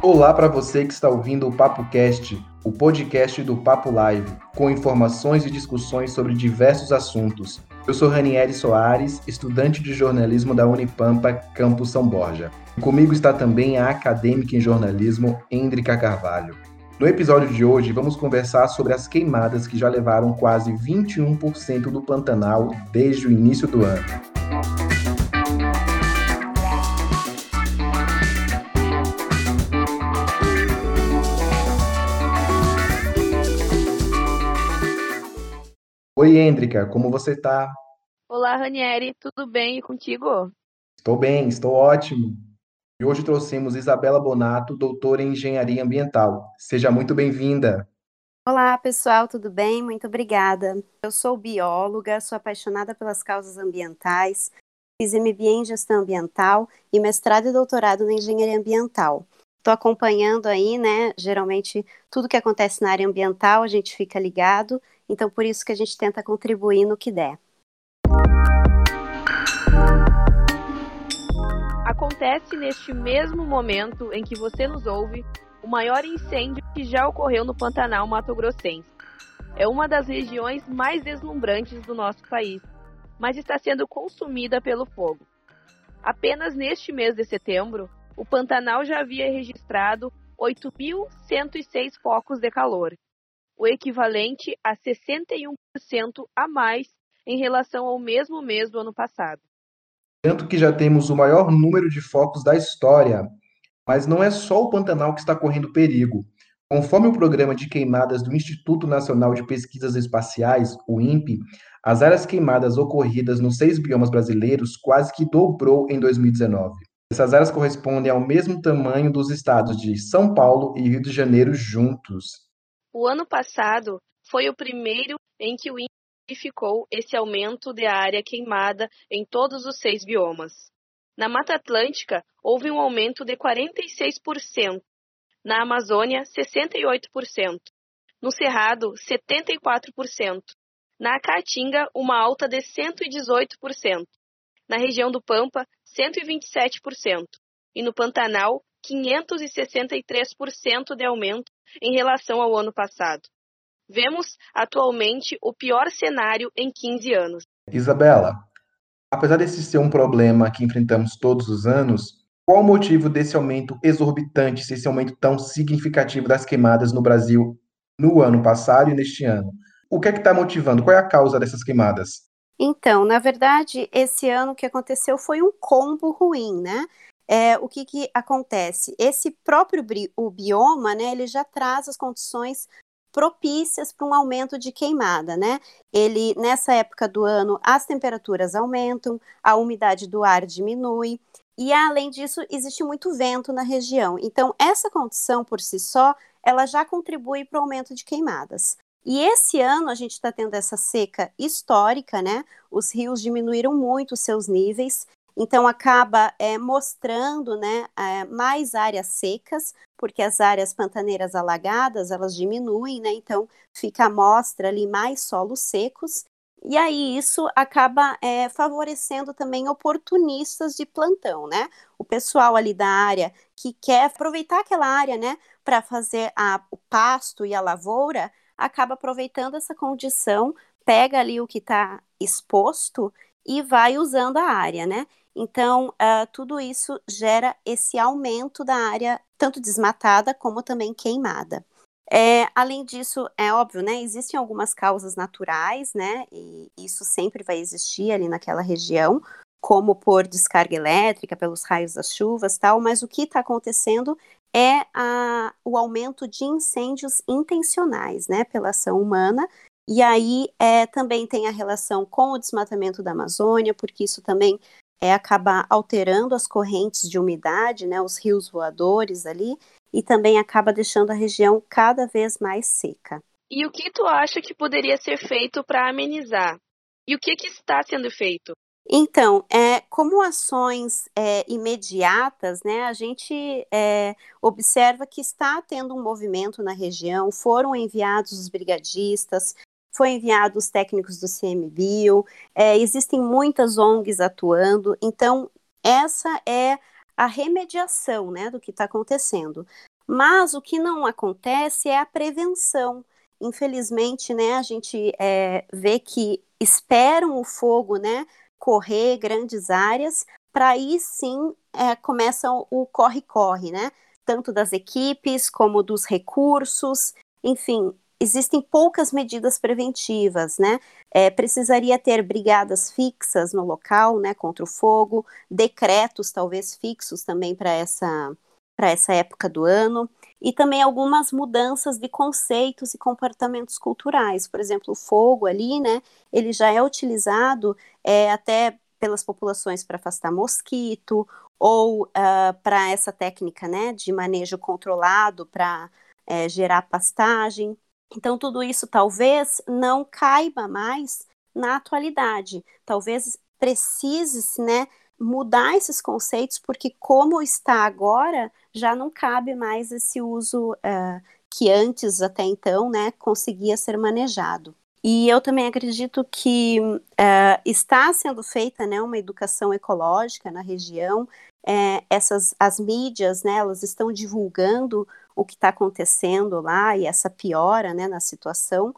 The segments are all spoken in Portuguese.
Olá para você que está ouvindo o Papo Cast, o podcast do Papo Live, com informações e discussões sobre diversos assuntos. Eu sou Ranieri Soares, estudante de jornalismo da Unipampa, Campus São Borja. Comigo está também a acadêmica em jornalismo, Hendrika Carvalho. No episódio de hoje, vamos conversar sobre as queimadas que já levaram quase 21% do Pantanal desde o início do ano. Oi, Hendrika, como você está? Olá, Ranieri, tudo bem e contigo? Estou bem, estou ótimo. E hoje trouxemos Isabela Bonato, doutora em Engenharia Ambiental. Seja muito bem-vinda. Olá, pessoal, tudo bem? Muito obrigada. Eu sou bióloga, sou apaixonada pelas causas ambientais, fiz MBA em Gestão Ambiental e mestrado e doutorado na Engenharia Ambiental. Estou acompanhando aí, né? Geralmente, tudo que acontece na área ambiental, a gente fica ligado então, por isso que a gente tenta contribuir no que der. Acontece neste mesmo momento em que você nos ouve o maior incêndio que já ocorreu no Pantanal Mato Grossense. É uma das regiões mais deslumbrantes do nosso país, mas está sendo consumida pelo fogo. Apenas neste mês de setembro, o Pantanal já havia registrado 8.106 focos de calor, o equivalente a 61% a mais em relação ao mesmo mês do ano passado. Tanto que já temos o maior número de focos da história. Mas não é só o Pantanal que está correndo perigo. Conforme o programa de queimadas do Instituto Nacional de Pesquisas Espaciais, o INPE, as áreas queimadas ocorridas nos seis biomas brasileiros quase que dobrou em 2019. Essas áreas correspondem ao mesmo tamanho dos estados de São Paulo e Rio de Janeiro juntos. O ano passado foi o primeiro em que o índice verificou esse aumento de área queimada em todos os seis biomas. Na Mata Atlântica, houve um aumento de 46%, na Amazônia, 68%, no Cerrado, 74%, na Caatinga, uma alta de 118%, na região do Pampa, 127%, e no Pantanal, 563% de aumento em relação ao ano passado. Vemos atualmente o pior cenário em 15 anos. Isabela, apesar desse ser um problema que enfrentamos todos os anos, qual o motivo desse aumento exorbitante, esse aumento tão significativo das queimadas no Brasil no ano passado e neste ano? O que é que está motivando? Qual é a causa dessas queimadas? Então, na verdade, esse ano o que aconteceu foi um combo ruim, né? é, o que, que acontece? Esse próprio o bioma, né, ele já traz as condições propícias para um aumento de queimada, né? Ele nessa época do ano as temperaturas aumentam, a umidade do ar diminui e além disso existe muito vento na região. Então essa condição por si só ela já contribui para o aumento de queimadas. E esse ano a gente está tendo essa seca histórica, né? Os rios diminuíram muito seus níveis então acaba é, mostrando né, é, mais áreas secas, porque as áreas pantaneiras alagadas elas diminuem, né, então fica a mostra ali mais solos secos, e aí isso acaba é, favorecendo também oportunistas de plantão, né? O pessoal ali da área que quer aproveitar aquela área, né, para fazer a, o pasto e a lavoura, acaba aproveitando essa condição, pega ali o que está exposto e vai usando a área, né? Então, uh, tudo isso gera esse aumento da área, tanto desmatada como também queimada. É, além disso, é óbvio, né? Existem algumas causas naturais, né? E isso sempre vai existir ali naquela região, como por descarga elétrica, pelos raios das chuvas, tal. Mas o que está acontecendo é a, o aumento de incêndios intencionais, né? Pela ação humana. E aí é, também tem a relação com o desmatamento da Amazônia, porque isso também é acabar alterando as correntes de umidade, né, os rios voadores ali, e também acaba deixando a região cada vez mais seca. E o que tu acha que poderia ser feito para amenizar? E o que, que está sendo feito? Então, é, como ações é, imediatas, né, a gente é, observa que está tendo um movimento na região, foram enviados os brigadistas, foi enviado os técnicos do CMBio, é, existem muitas ONGs atuando, então essa é a remediação né, do que está acontecendo. Mas o que não acontece é a prevenção. Infelizmente, né, a gente é, vê que esperam o fogo né, correr grandes áreas, para aí sim é, começa o corre-corre, né? Tanto das equipes como dos recursos, enfim, existem poucas medidas preventivas, né? É, precisaria ter brigadas fixas no local, né, contra o fogo, decretos talvez fixos também para essa para essa época do ano e também algumas mudanças de conceitos e comportamentos culturais. Por exemplo, o fogo ali, né? Ele já é utilizado é, até pelas populações para afastar mosquito ou uh, ah, para essa técnica, né, de manejo controlado para é, gerar pastagem. Então, tudo isso talvez não caiba mais na atualidade. Talvez precise né, mudar esses conceitos, porque como está agora, já não cabe mais esse uso uh, que antes, até então, né, conseguia ser manejado. E eu também acredito que uh, está sendo feita né, uma educação ecológica na região. É, essas as mídias, né, elas estão divulgando o que está acontecendo lá e essa piora né, na situação.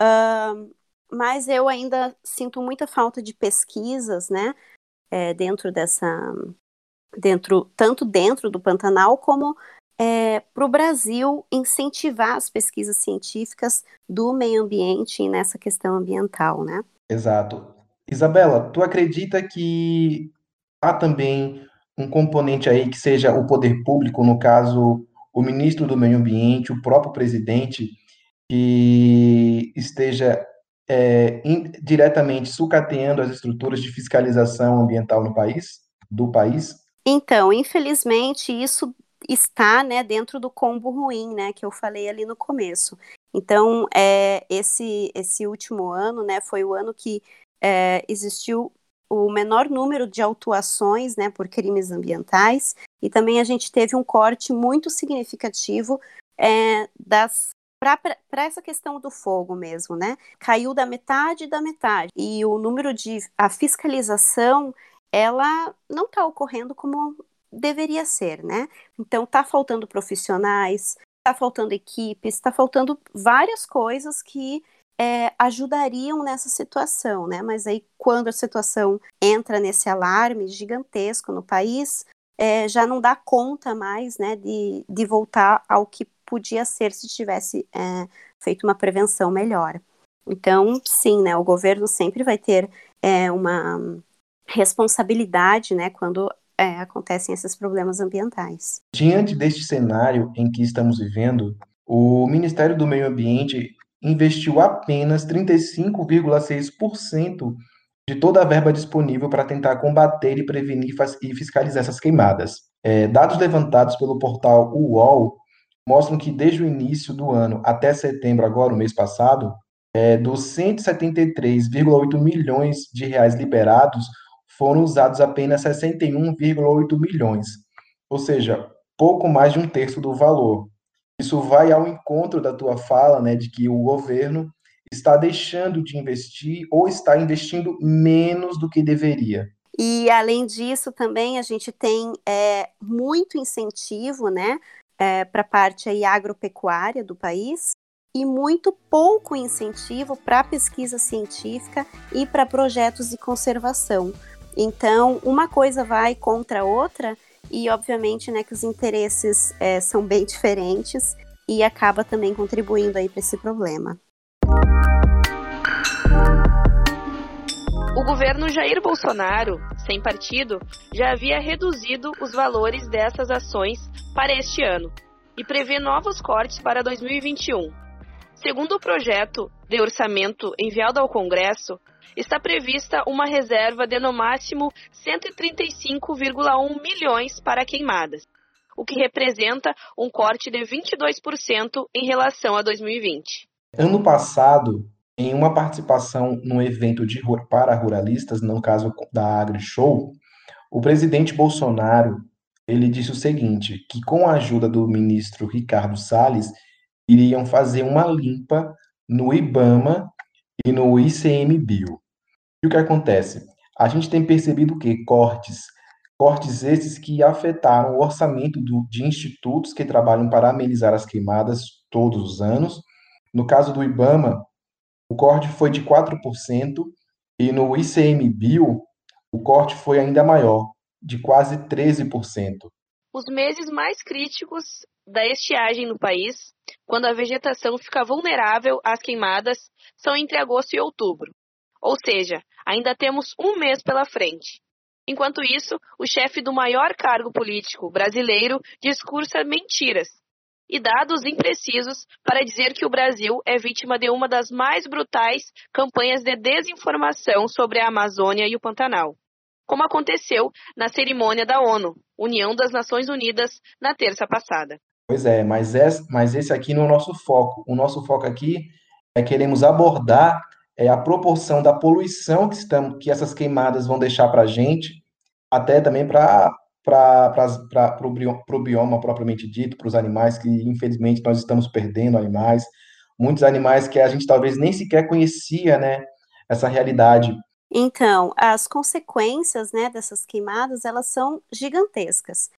Uh, mas eu ainda sinto muita falta de pesquisas, né, é, dentro dessa, dentro tanto dentro do Pantanal como é, para o Brasil incentivar as pesquisas científicas do meio ambiente nessa questão ambiental, né? Exato. Isabela, tu acredita que há também um componente aí que seja o poder público, no caso o ministro do Meio Ambiente, o próprio presidente, que esteja é, diretamente sucateando as estruturas de fiscalização ambiental no país, do país? Então, infelizmente, isso está né, dentro do combo ruim, né, que eu falei ali no começo. Então, é, esse, esse último ano, né, foi o ano que é, existiu o menor número de autuações, né, por crimes ambientais, e também a gente teve um corte muito significativo é, das para essa questão do fogo mesmo, né? Caiu da metade da metade. E o número de. a fiscalização, ela não está ocorrendo como deveria ser, né? Então tá faltando profissionais, tá faltando equipes, está faltando várias coisas que é, ajudariam nessa situação, né? Mas aí quando a situação entra nesse alarme gigantesco no país, é, já não dá conta mais, né, de, de voltar ao que podia ser se tivesse é, feito uma prevenção melhor. Então, sim, né, o governo sempre vai ter é, uma responsabilidade, né, quando é, acontecem esses problemas ambientais. Diante deste cenário em que estamos vivendo, o Ministério do Meio Ambiente investiu apenas 35,6% de toda a verba disponível para tentar combater e prevenir e fiscalizar essas queimadas. É, dados levantados pelo portal UOL mostram que desde o início do ano até setembro, agora, o mês passado, é, dos 173,8 milhões de reais liberados, foram usados apenas 61,8 milhões, ou seja, pouco mais de um terço do valor. Isso vai ao encontro da tua fala, né, de que o governo está deixando de investir ou está investindo menos do que deveria. E além disso, também a gente tem é, muito incentivo, né, é, para a parte aí agropecuária do país e muito pouco incentivo para pesquisa científica e para projetos de conservação. Então, uma coisa vai contra a outra e, obviamente, né, que os interesses é, são bem diferentes e acaba também contribuindo aí para esse problema. O governo Jair Bolsonaro, sem partido, já havia reduzido os valores dessas ações para este ano e prevê novos cortes para 2021. Segundo o projeto de orçamento enviado ao Congresso, está prevista uma reserva de no máximo 135,1 milhões para queimadas, o que representa um corte de 22% em relação a 2020. Ano passado, em uma participação num evento de, para ruralistas, no caso da AgriShow, o presidente Bolsonaro ele disse o seguinte, que com a ajuda do ministro Ricardo Salles, iriam fazer uma limpa no IBAMA e no ICMBio. E o que acontece? A gente tem percebido que cortes, cortes esses que afetaram o orçamento do, de institutos que trabalham para amenizar as queimadas todos os anos. No caso do IBAMA, o corte foi de 4%, e no ICMBio, o corte foi ainda maior, de quase 13%. Os meses mais críticos da estiagem no país, quando a vegetação fica vulnerável às queimadas, são entre agosto e outubro. Ou seja, ainda temos um mês pela frente. Enquanto isso, o chefe do maior cargo político brasileiro discursa mentiras e dados imprecisos para dizer que o Brasil é vítima de uma das mais brutais campanhas de desinformação sobre a Amazônia e o Pantanal, como aconteceu na cerimônia da ONU, União das Nações Unidas, na terça passada. Pois é, mas, é, mas esse aqui não é o nosso foco. O nosso foco aqui é queremos abordar é, a proporção da poluição que, estamos, que essas queimadas vão deixar para a gente, até também para para o bioma propriamente dito, para os animais que, infelizmente, nós estamos perdendo animais, muitos animais que a gente talvez nem sequer conhecia, né, essa realidade. Então, as consequências, né, dessas queimadas, elas são gigantescas.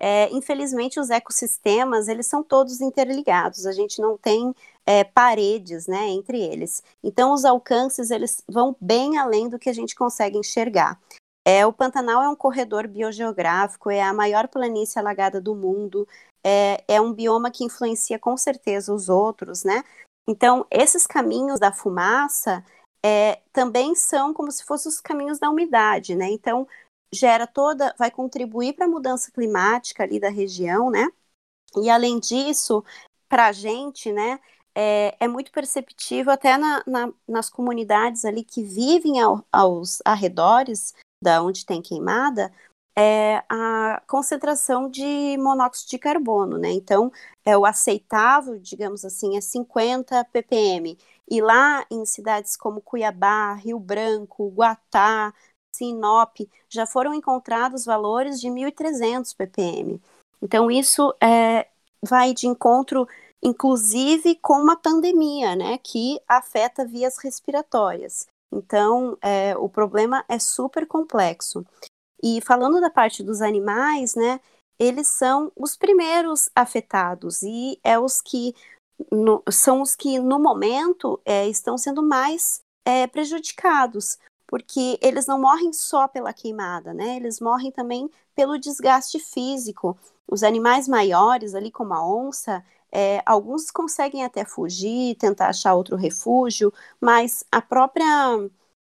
É, infelizmente, os ecossistemas, eles são todos interligados, a gente não tem é, paredes, né, entre eles. Então, os alcances, eles vão bem além do que a gente consegue enxergar. É, o Pantanal é um corredor biogeográfico, é a maior planície alagada do mundo, é, é um bioma que influencia com certeza os outros, né? Então, esses caminhos da fumaça é, também são como se fossem os caminhos da umidade, né? Então, gera toda, vai contribuir para a mudança climática ali da região, né? E além disso, para a gente, né, é, é, muito perceptível até na, na, nas comunidades ali que vivem ao, aos arredores da onde tem queimada, é a concentração de monóxido de carbono, né? Então, é o aceitável, digamos assim, é 50 ppm. E lá em cidades como Cuiabá, Rio Branco, Guatá, Sinop, já foram encontrados valores de 1.300 ppm. Então, isso é, vai de encontro, inclusive, com uma pandemia, né, que afeta vias respiratórias. Então, é, o problema é super complexo. E falando da parte dos animais, né, eles são os primeiros afetados e é os que no, são os que no momento é, estão sendo mais é, prejudicados, porque eles não morrem só pela queimada, né? Eles morrem também pelo desgaste físico. Os animais maiores, ali como a onça, é, alguns conseguem até fugir, tentar achar outro refúgio, mas a própria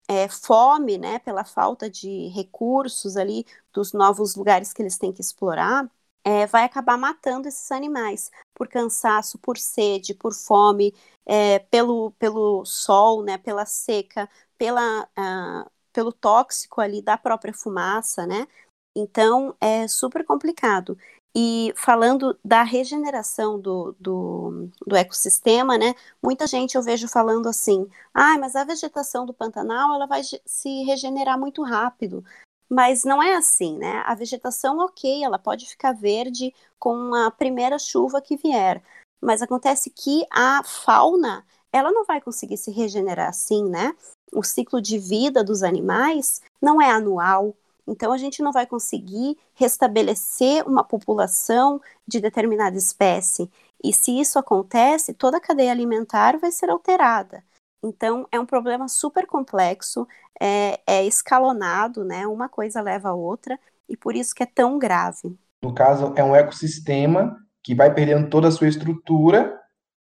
é, fome, né, pela falta de recursos ali dos novos lugares que eles têm que explorar, é, vai acabar matando esses animais por cansaço, por sede, por fome, é, pelo, pelo sol, né, pela seca, pela, uh, pelo tóxico ali da própria fumaça, né? Então é super complicado. E falando da regeneração do, do, do, ecossistema, né? Muita gente eu vejo falando assim: ah, mas a vegetação do Pantanal ela vai se regenerar muito rápido. Mas não é assim, né? A vegetação, ok, ela pode ficar verde com a primeira chuva que vier. Mas acontece que a fauna, ela não vai conseguir se regenerar assim, né? O ciclo de vida dos animais não é anual, então, a gente não vai conseguir restabelecer uma população de determinada espécie. E se isso acontece, toda a cadeia alimentar vai ser alterada. Então, é um problema super complexo, é, é escalonado, né? Uma coisa leva a outra, e por isso que é tão grave. No caso, é um ecossistema que vai perdendo toda a sua estrutura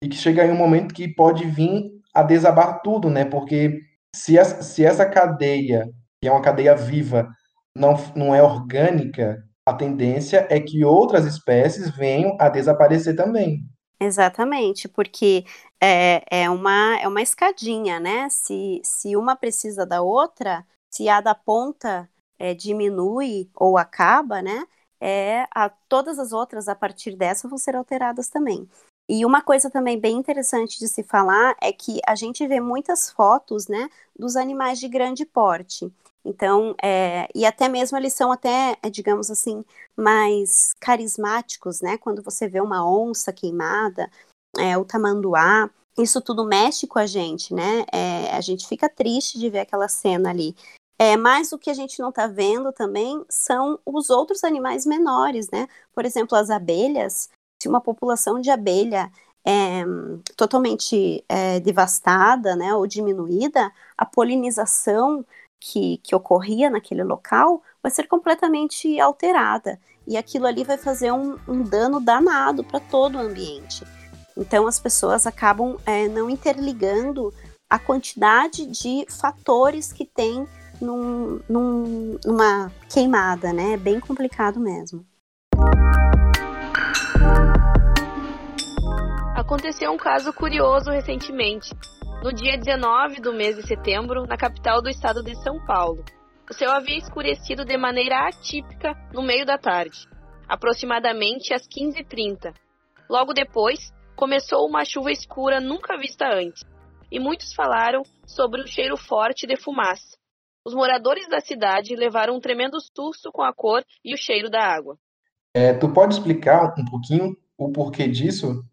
e que chega em um momento que pode vir a desabar tudo, né? Porque se se essa cadeia, que é uma cadeia viva, não, não é orgânica, a tendência é que outras espécies venham a desaparecer também. Exatamente, porque é, é, uma, é uma escadinha, né? Se, se uma precisa da outra, se a da ponta é, diminui ou acaba, né? É, a, todas as outras a partir dessa vão ser alteradas também. E uma coisa também bem interessante de se falar é que a gente vê muitas fotos, né, dos animais de grande porte. Então, é, e até mesmo eles são até, é, digamos assim, mais carismáticos, né? Quando você vê uma onça queimada, é, o tamanduá, isso tudo mexe com a gente, né? É, a gente fica triste de ver aquela cena ali. É, mas o que a gente não está vendo também são os outros animais menores, né? Por exemplo, as abelhas. Se uma população de abelha é totalmente é, devastada, né, ou diminuída, a polinização que, que ocorria naquele local vai ser completamente alterada. E aquilo ali vai fazer um, um dano danado para todo o ambiente. Então as pessoas acabam é, não interligando a quantidade de fatores que tem num, num, numa queimada, né? É bem complicado mesmo. Aconteceu um caso curioso recentemente. No dia 19 do mês de setembro, na capital do estado de São Paulo, o céu havia escurecido de maneira atípica no meio da tarde, aproximadamente às 15h30. Logo depois, começou uma chuva escura nunca vista antes, e muitos falaram sobre um cheiro forte de fumaça. Os moradores da cidade levaram um tremendo susto com a cor e o cheiro da água. É, tu pode explicar um pouquinho o porquê disso?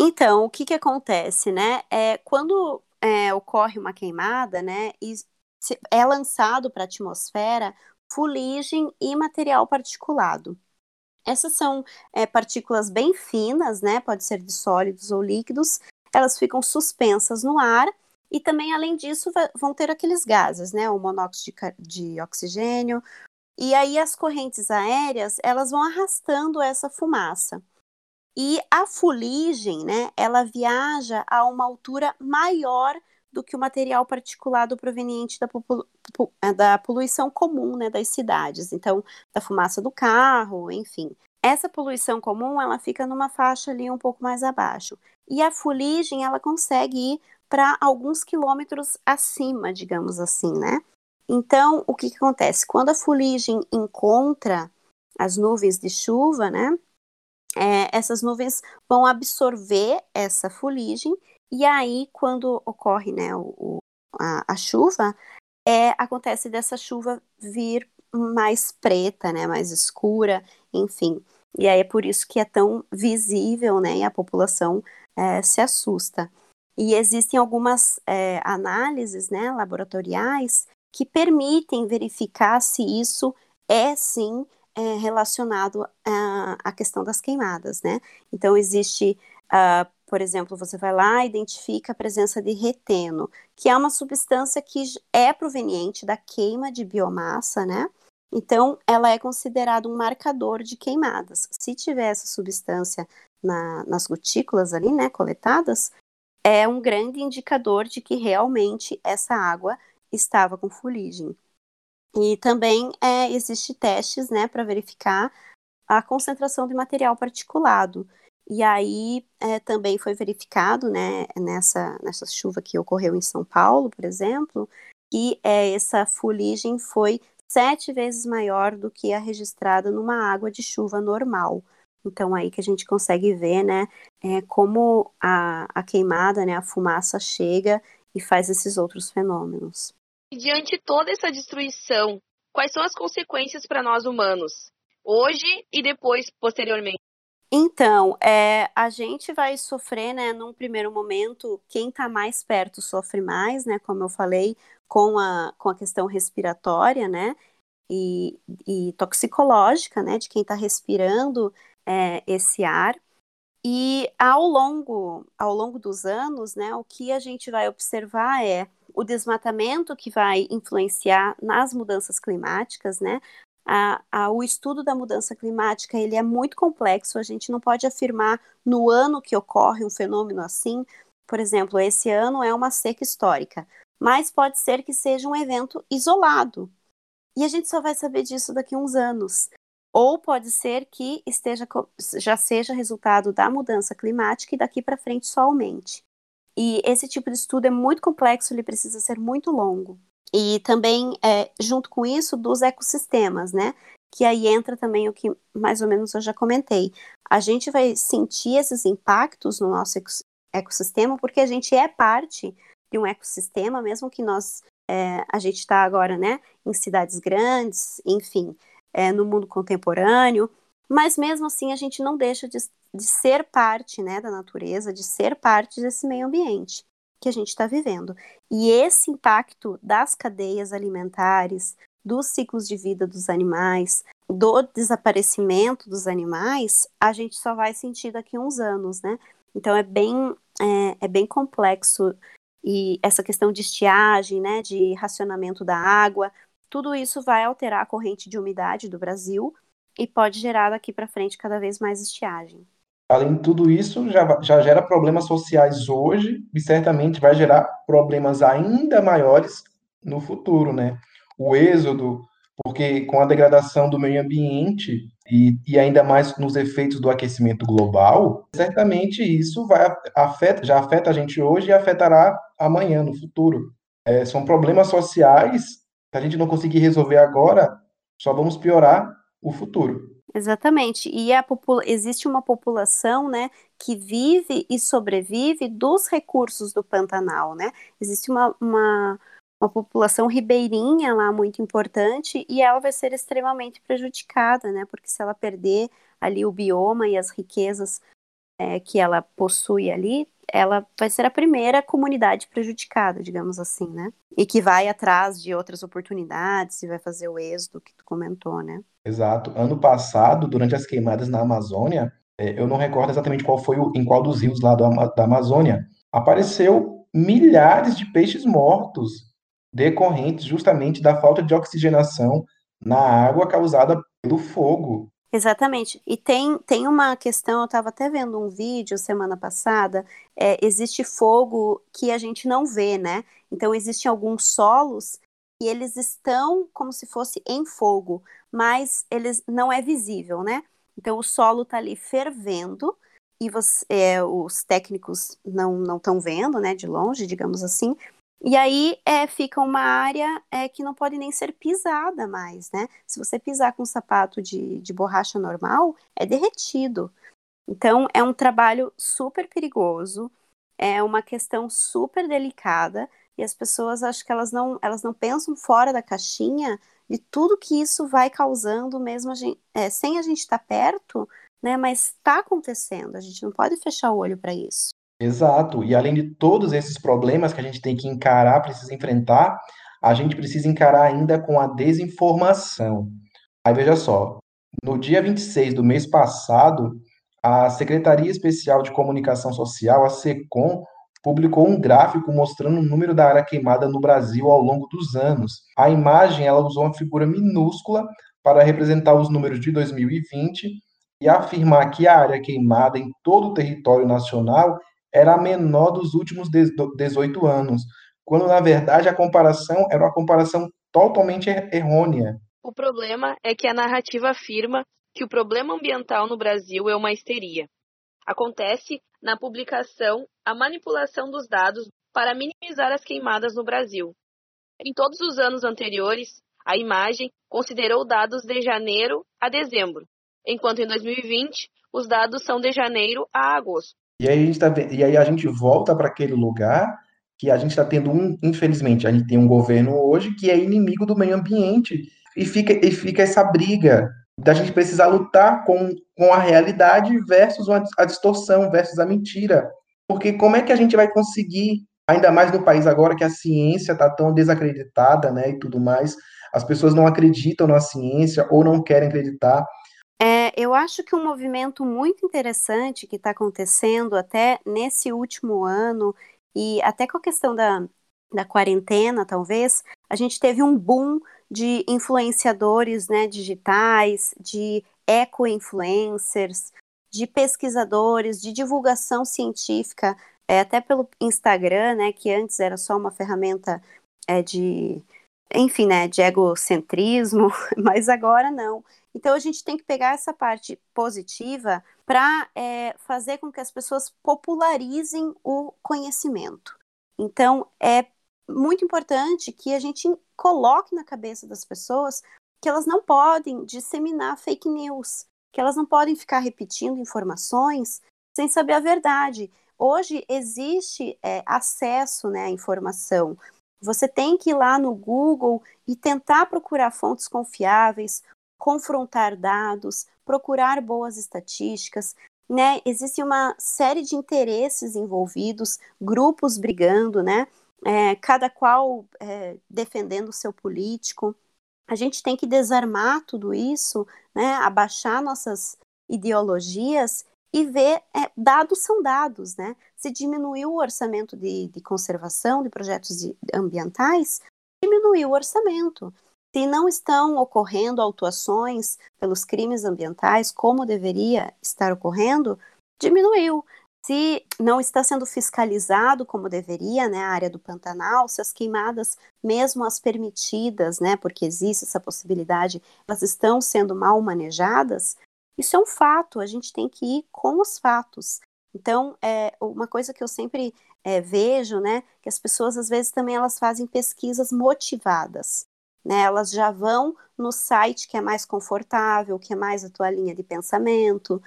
Então, o que, que acontece, né? É, quando é, ocorre uma queimada, né, é lançado para a atmosfera fuligem e material particulado. Essas são é, partículas bem finas, né? Pode ser de sólidos ou líquidos. Elas ficam suspensas no ar e também, além disso, vão ter aqueles gases, né? O monóxido de, de oxigênio. E aí as correntes aéreas, elas vão arrastando essa fumaça. E a fuligem, né, ela viaja a uma altura maior do que o material particulado proveniente da, eh, da poluição comum né, das cidades, então da fumaça do carro, enfim. Essa poluição comum ela fica numa faixa ali um pouco mais abaixo. E a fuligem ela consegue ir para alguns quilômetros acima, digamos assim, né? Então, o que, que acontece? Quando a fuligem encontra as nuvens de chuva, né? É, essas nuvens vão absorver essa fuligem e aí quando ocorre né, o, a, a, chuva, é, acontece dessa chuva vir mais preta, né, mais escura, enfim. E aí é por isso que é tão visível, né, e a população é, se assusta. E existem algumas é, análises, né, laboratoriais que permitem verificar se isso é sim é, relacionado à, questão das queimadas, né? Então, existe, uh, por exemplo, você vai lá e identifica a presença de reteno, que é uma substância que é proveniente da queima de biomassa, né? Então, ela é considerada um marcador de queimadas. Se tiver essa substância na, nas gotículas ali, né, coletadas, é um grande indicador de que realmente essa água estava com fuligem. E também é, existe testes, né, para verificar a concentração de material particulado. E aí é, também foi verificado, né, nessa, nessa chuva que ocorreu em São Paulo, por exemplo, que é, essa fuligem foi sete vezes maior do que a registrada numa água de chuva normal. Então aí que a gente consegue ver, né, é, como a, a queimada, né, a fumaça chega e faz esses outros fenômenos. Diante toda essa destruição, quais são as consequências para nós humanos, hoje e depois, posteriormente? Então, é, a gente vai sofrer, né, num primeiro momento, quem está mais perto sofre mais, né, como eu falei, com a, com a questão respiratória, né, e, e toxicológica, né, de quem está respirando é, esse ar. E ao longo, ao longo dos anos, né, o que a gente vai observar é o desmatamento que vai influenciar nas mudanças climáticas, né? A, a, o estudo da mudança climática ele é muito complexo. A gente não pode afirmar no ano que ocorre um fenômeno assim. Por exemplo, esse ano é uma seca histórica, mas pode ser que seja um evento isolado. E a gente só vai saber disso daqui a uns anos. Ou pode ser que esteja já seja resultado da mudança climática e daqui para frente só aumente. E esse tipo de estudo é muito complexo, ele precisa ser muito longo. E também, é, junto com isso, dos ecossistemas, né? Que aí entra também o que mais ou menos eu já comentei. A gente vai sentir esses impactos no nosso ecossistema porque a gente é parte de um ecossistema, mesmo que nós é, a gente está agora, né, em cidades grandes, enfim, é, no mundo contemporâneo, mas mesmo assim a gente não deixa de, de ser parte né, da natureza, de ser parte desse meio ambiente que a gente está vivendo. E esse impacto das cadeias alimentares, dos ciclos de vida dos animais, do desaparecimento dos animais, a gente só vai sentir daqui a uns anos, né? Então é bem, é, é bem complexo e essa questão de estiagem, né, de racionamento da água, tudo isso vai alterar a corrente de umidade do Brasil e pode gerar daqui para frente cada vez mais estiagem. Além de tudo isso, já, já gera problemas sociais hoje e certamente vai gerar problemas ainda maiores no futuro, né? O êxodo, porque com a degradação do meio ambiente e, e ainda mais nos efeitos do aquecimento global, certamente isso vai afeta, já afeta a gente hoje e afetará amanhã, no futuro. É, são problemas sociais que a gente não conseguir resolver agora, só vamos piorar o futuro. Exatamente. E a existe uma população, né, que vive e sobrevive dos recursos do Pantanal, né? Existe uma, uma, uma população ribeirinha lá muito importante e ela vai ser extremamente prejudicada, né? Porque se ela perder ali o bioma e as riquezas é, que ela possui ali, ela vai ser a primeira comunidade prejudicada, digamos assim, né? E que vai atrás de outras oportunidades e vai fazer o êxodo que tu comentou, né? Exato. Ano passado, durante as queimadas na Amazônia, é, eu não recordo exatamente qual foi o, em qual dos rios lá do, da Amazônia, apareceu milhares de peixes mortos decorrentes justamente da falta de oxigenação na água causada pelo fogo. Exatamente. E tem, tem uma questão, eu estava até vendo um vídeo semana passada, é, existe fogo que a gente não vê, né? Então, existem alguns solos e eles estão como se fosse em fogo, mas eles não é visível, né? Então, o solo está ali fervendo e você, é, os técnicos não estão vendo, né, de longe, digamos assim, e aí é, fica uma área é, que não pode nem ser pisada mais, né? Se você pisar com um sapato de, de borracha normal, é derretido. Então é um trabalho super perigoso, é uma questão super delicada e as pessoas acho que elas não elas não pensam fora da caixinha de tudo que isso vai causando mesmo a gente, é, sem a gente estar tá perto, né? Mas está acontecendo. A gente não pode fechar o olho para isso. Exato. E além de todos esses problemas que a gente tem que encarar, precisa enfrentar, a gente precisa encarar ainda com a desinformação. Aí veja só, no dia 26 do mês passado, a Secretaria Especial de Comunicação Social, a SECOM, publicou um gráfico mostrando o número da área queimada no Brasil ao longo dos anos. A imagem ela usou uma figura minúscula para representar os números de 2020 e afirmar que a área queimada em todo o território nacional era a menor dos últimos 18 anos, quando na verdade a comparação era uma comparação totalmente er-, errônea. O problema é que a narrativa afirma que o problema ambiental no Brasil é uma histeria. Acontece na publicação a manipulação dos dados para minimizar as queimadas no Brasil. Em todos os anos anteriores, a imagem considerou dados de janeiro a dezembro, enquanto em 2020 os dados são de janeiro a agosto. E aí a gente, tá, e aí a gente volta para aquele lugar que a gente está tendo um, infelizmente, a gente tem um governo hoje que é inimigo do meio ambiente e fica, e fica essa briga da gente precisar lutar com, com a realidade versus a, distorção, versus a mentira. Porque como é que a gente vai conseguir, ainda mais no país agora que a ciência está tão desacreditada, né, e tudo mais, as pessoas não acreditam na ciência ou não querem acreditar, é, eu acho que um movimento muito interessante que está acontecendo até nesse último ano, e até com a questão da, da quarentena, talvez, a gente teve um boom de influenciadores né, digitais, de eco-influencers, de pesquisadores, de divulgação científica, é, até pelo Instagram, né, que antes era só uma ferramenta é, de, enfim, né, de egocentrismo, mas agora não. Então a gente tem que pegar essa parte positiva para é, fazer com que as pessoas popularizem o conhecimento. Então é muito importante que a gente coloque na cabeça das pessoas que elas não podem disseminar fake news, que elas não podem ficar repetindo informações sem saber a verdade. Hoje existe é, acesso né, à informação. Você tem que ir lá no Google e tentar procurar fontes confiáveis, confrontar dados, procurar boas estatísticas. né? Existe uma série de interesses envolvidos, grupos brigando, né? É, cada qual é, defendendo o seu político. A gente tem que desarmar tudo isso, né? Abaixar nossas ideologias e ver, é, dados são dados, né? Se diminuiu o orçamento de, de conservação de projetos de, ambientais, diminuiu o orçamento. Se não estão ocorrendo autuações pelos crimes ambientais como deveria estar ocorrendo, diminuiu. Se não está sendo fiscalizado como deveria, né, a área do Pantanal, se as queimadas, mesmo as permitidas, né, porque existe essa possibilidade, elas estão sendo mal manejadas, isso é um fato, a gente tem que ir com os fatos. Então, é uma coisa que eu sempre é, vejo, né, que as pessoas às vezes também elas fazem pesquisas motivadas, né, elas já vão no site que é mais confortável, que é mais a tua linha de pensamento,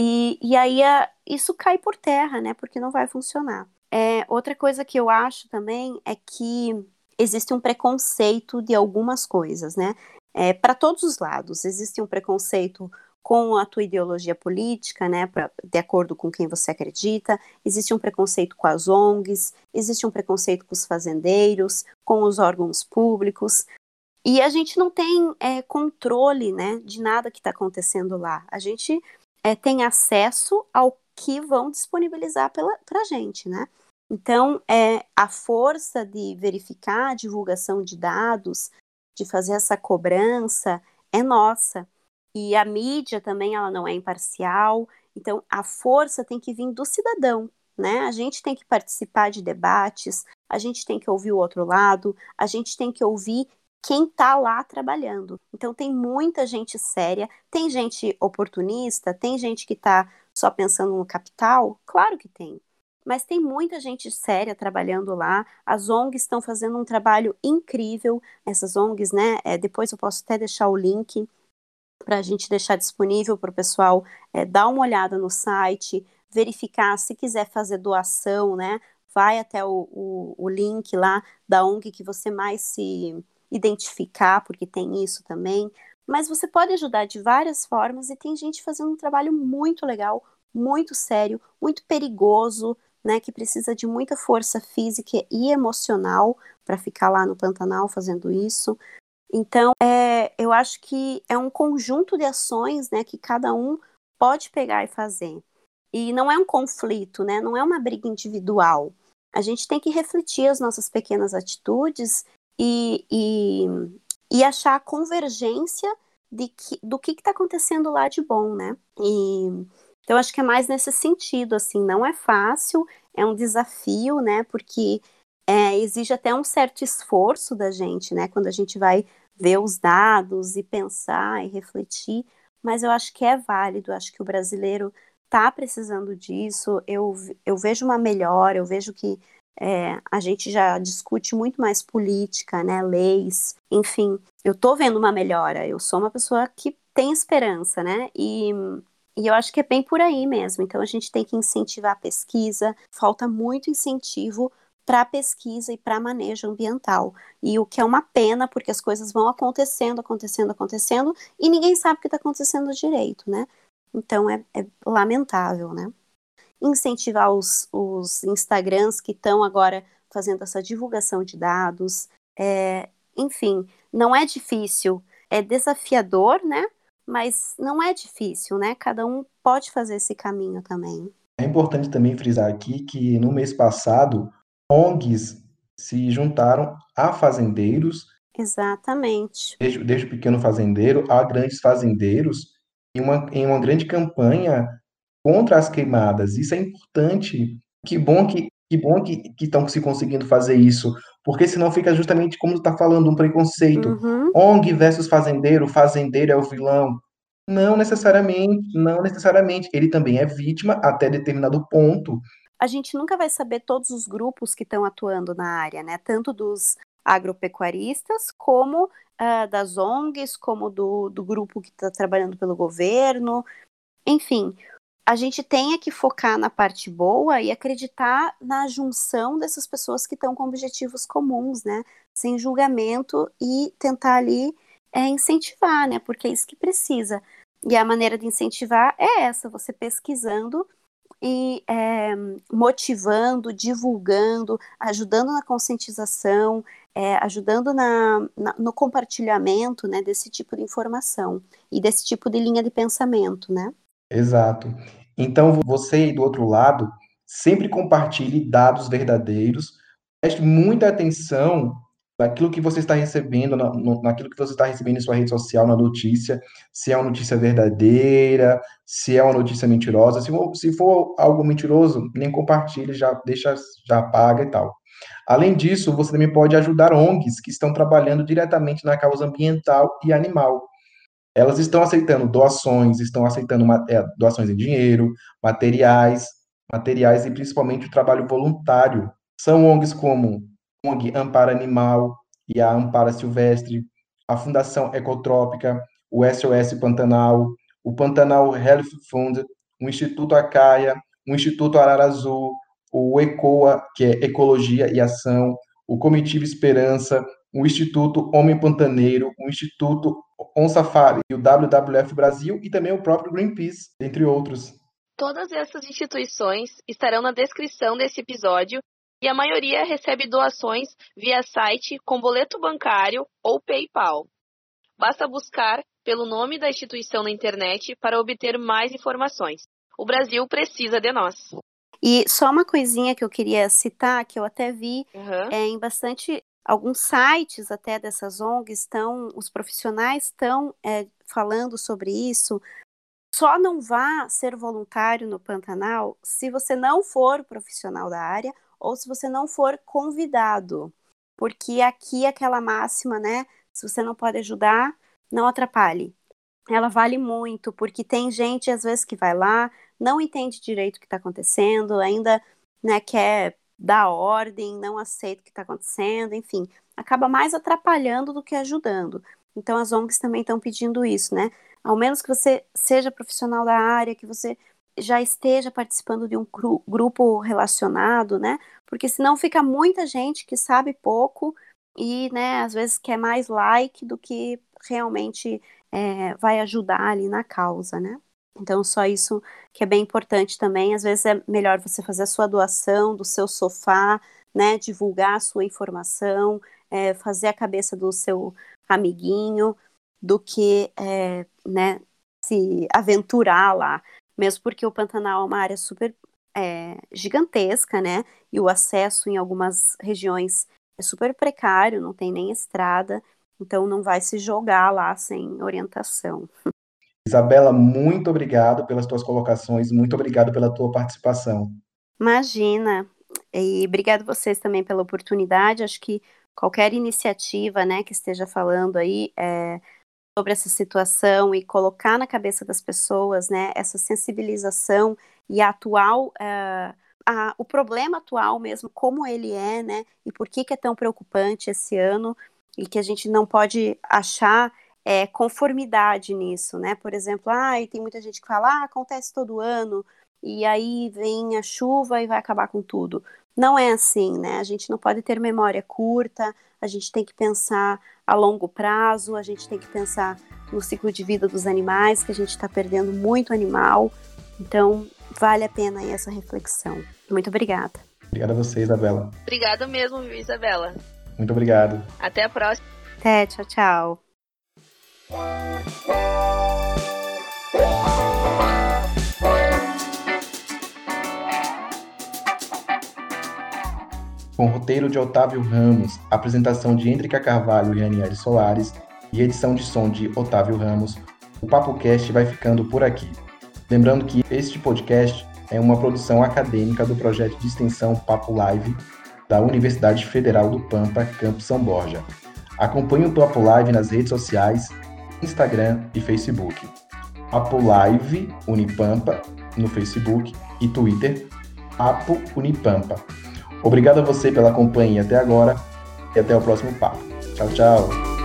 e, e aí a, isso cai por terra, né, porque não vai funcionar. É, outra coisa que eu acho também é que existe um preconceito de algumas coisas, né, é, para todos os lados. Existe um preconceito com a tua ideologia política, né, pra, de acordo com quem você acredita, existe um preconceito com as ONGs, existe um preconceito com os fazendeiros, com os órgãos públicos, e a gente não tem é, controle, né, de nada que está acontecendo lá. A gente é, tem acesso ao que vão disponibilizar para a gente, né? Então, é, a força de verificar a divulgação de dados, de fazer essa cobrança, é nossa. E a mídia também ela não é imparcial, então a força tem que vir do cidadão, né? A gente tem que participar de debates, a gente tem que ouvir o outro lado, a gente tem que ouvir quem está lá trabalhando. Então tem muita gente séria, tem gente oportunista, tem gente que está só pensando no capital, claro que tem. Mas tem muita gente séria trabalhando lá. As ONGs estão fazendo um trabalho incrível. Essas ONGs, né? É, depois eu posso até deixar o link para a gente deixar disponível para o pessoal é, dar uma olhada no site, verificar se quiser fazer doação, né? Vai até o, o, o link lá da ONG que você mais se identificar, porque tem isso também. Mas você pode ajudar de várias formas e tem gente fazendo um trabalho muito legal, muito sério, muito perigoso, né, que precisa de muita força física e emocional para ficar lá no Pantanal fazendo isso. Então, é, eu acho que é um conjunto de ações, né, que cada um pode pegar e fazer. E não é um conflito, né, não é uma briga individual. A gente tem que refletir as nossas pequenas atitudes e, e, e achar a convergência de que, do que está acontecendo lá de bom, né? E, então, acho que é mais nesse sentido, assim, não é fácil, é um desafio, né? Porque é, exige até um certo esforço da gente, né? Quando a gente vai ver os dados e pensar e refletir, mas eu acho que é válido, acho que o brasileiro está precisando disso, eu, eu vejo uma melhora, eu vejo que é, a gente já discute muito mais política, né, leis, enfim, eu estou vendo uma melhora, eu sou uma pessoa que tem esperança, né, e, e eu acho que é bem por aí mesmo, então a gente tem que incentivar a pesquisa, falta muito incentivo para pesquisa e para manejo ambiental. E o que é uma pena, porque as coisas vão acontecendo, acontecendo, acontecendo, e ninguém sabe o que está acontecendo direito, né? Então é, é lamentável, né? Incentivar os, os Instagrams que estão agora fazendo essa divulgação de dados. É, enfim, não é difícil, é desafiador, né? Mas não é difícil, né? Cada um pode fazer esse caminho também. É importante também frisar aqui que no mês passado ONGs se juntaram a fazendeiros. Exatamente. Desde, desde o pequeno fazendeiro a grandes fazendeiros, em uma, em uma grande campanha contra as queimadas. Isso é importante. Que bom que que bom que estão se conseguindo fazer isso, porque senão fica justamente como tu está falando, um preconceito. Uhum. ONG versus fazendeiro, fazendeiro é o vilão. Não necessariamente, não necessariamente. Ele também é vítima até determinado ponto a gente nunca vai saber todos os grupos que estão atuando na área, né? Tanto dos agropecuaristas, como uh, das ONGs, como do, do grupo que está trabalhando pelo governo. Enfim, a gente tem que focar na parte boa e acreditar na junção dessas pessoas que estão com objetivos comuns, né? Sem julgamento e tentar ali é, incentivar, né? Porque é isso que precisa. E a maneira de incentivar é essa, você pesquisando e é, motivando, divulgando, ajudando na conscientização, é, ajudando na, na, no compartilhamento né, desse tipo de informação e desse tipo de linha de pensamento, né? Exato. Então, você do outro lado, sempre compartilhe dados verdadeiros, preste muita atenção naquilo que você está recebendo, na, no, naquilo que você está recebendo em sua rede social, na notícia, se é uma notícia verdadeira, se é uma notícia mentirosa. Se for, se for algo mentiroso, nem compartilhe, já deixa, já apaga e tal. Além disso, você também pode ajudar ONGs que estão trabalhando diretamente na causa ambiental e animal. Elas estão aceitando doações, estão aceitando é, doações em dinheiro, materiais, materiais e principalmente o trabalho voluntário. São ONGs como ONG Ampara Animal e a Ampara Silvestre, a Fundação Ecotrópica, o SOS Pantanal, o Pantanal Health Fund, o Instituto Acaia, o Instituto Arara Azul, o ECOA, que é Ecologia e Ação, o Comitiva Esperança, o Instituto Homem Pantaneiro, o Instituto On Safari, o WWF Brasil e também o próprio Greenpeace, entre outros. Todas essas instituições estarão na descrição desse episódio e a maioria recebe doações via site com boleto bancário ou PayPal. Basta buscar pelo nome da instituição na internet para obter mais informações. O Brasil precisa de nós. E só uma coisinha que eu queria citar, que eu até vi uhum. é, em bastante alguns sites até dessas ONGs estão, os profissionais estão é, falando sobre isso. Só não vá ser voluntário no Pantanal se você não for profissional da área ou se você não for convidado. Porque aqui aquela máxima, né? Se você não pode ajudar, não atrapalhe. Ela vale muito, porque tem gente, às vezes, que vai lá, não entende direito o que está acontecendo, ainda né, quer dar ordem, não aceita o que está acontecendo, enfim, acaba mais atrapalhando do que ajudando. Então as ONGs também estão pedindo isso, né? Ao menos que você seja profissional da área, que você já esteja participando de um grupo relacionado, né? Porque senão fica muita gente que sabe pouco e, né, às vezes quer mais like do que realmente é, vai ajudar ali na causa, né? Então, só isso que é bem importante também. Às vezes é melhor você fazer a sua doação do seu sofá, né? Divulgar a sua informação, é, fazer a cabeça do seu amiguinho, do que, é, né? Se aventurar lá mesmo porque o Pantanal é uma área super é, gigantesca, né? E o acesso em algumas regiões é super precário, não tem nem estrada, então não vai se jogar lá sem orientação. Isabela, muito obrigado pelas tuas colocações, muito obrigado pela tua participação. Imagina, e obrigado vocês também pela oportunidade. Acho que qualquer iniciativa, né, que esteja falando aí é, sobre essa situação e colocar na cabeça das pessoas, né, essa sensibilização e a atual, uh, a, o problema atual mesmo, como ele é, né, e por que, que é tão preocupante esse ano e que a gente não pode achar é, conformidade nisso, né? Por exemplo, ah, tem muita gente que fala, ah, acontece todo ano, e aí vem a chuva e vai acabar com tudo. Não é assim, né? A gente não pode ter memória curta, a gente tem que pensar a longo prazo, a gente tem que pensar no ciclo de vida dos animais, que a gente está perdendo muito animal. Então, vale a pena aí essa reflexão. Muito obrigada. Obrigada a você, Isabela. Obrigada mesmo, Isabela. Muito obrigado. Até a próxima. Até, tchau, tchau. Com roteiro de Otávio Ramos, apresentação de Hendrika Carvalho e Aniele Soares e edição de som de Otávio Ramos, o PapoCast vai ficando por aqui. Lembrando que este podcast é uma produção acadêmica do projeto de extensão Papo Live da Universidade Federal do Pampa, Campo São Borja. Acompanhe o Papo Live nas redes sociais, Instagram e Facebook. Papo Live Unipampa no Facebook e Twitter, Papo Unipampa. Obrigado a você pela companhia até agora e até o próximo papo. Tchau, tchau.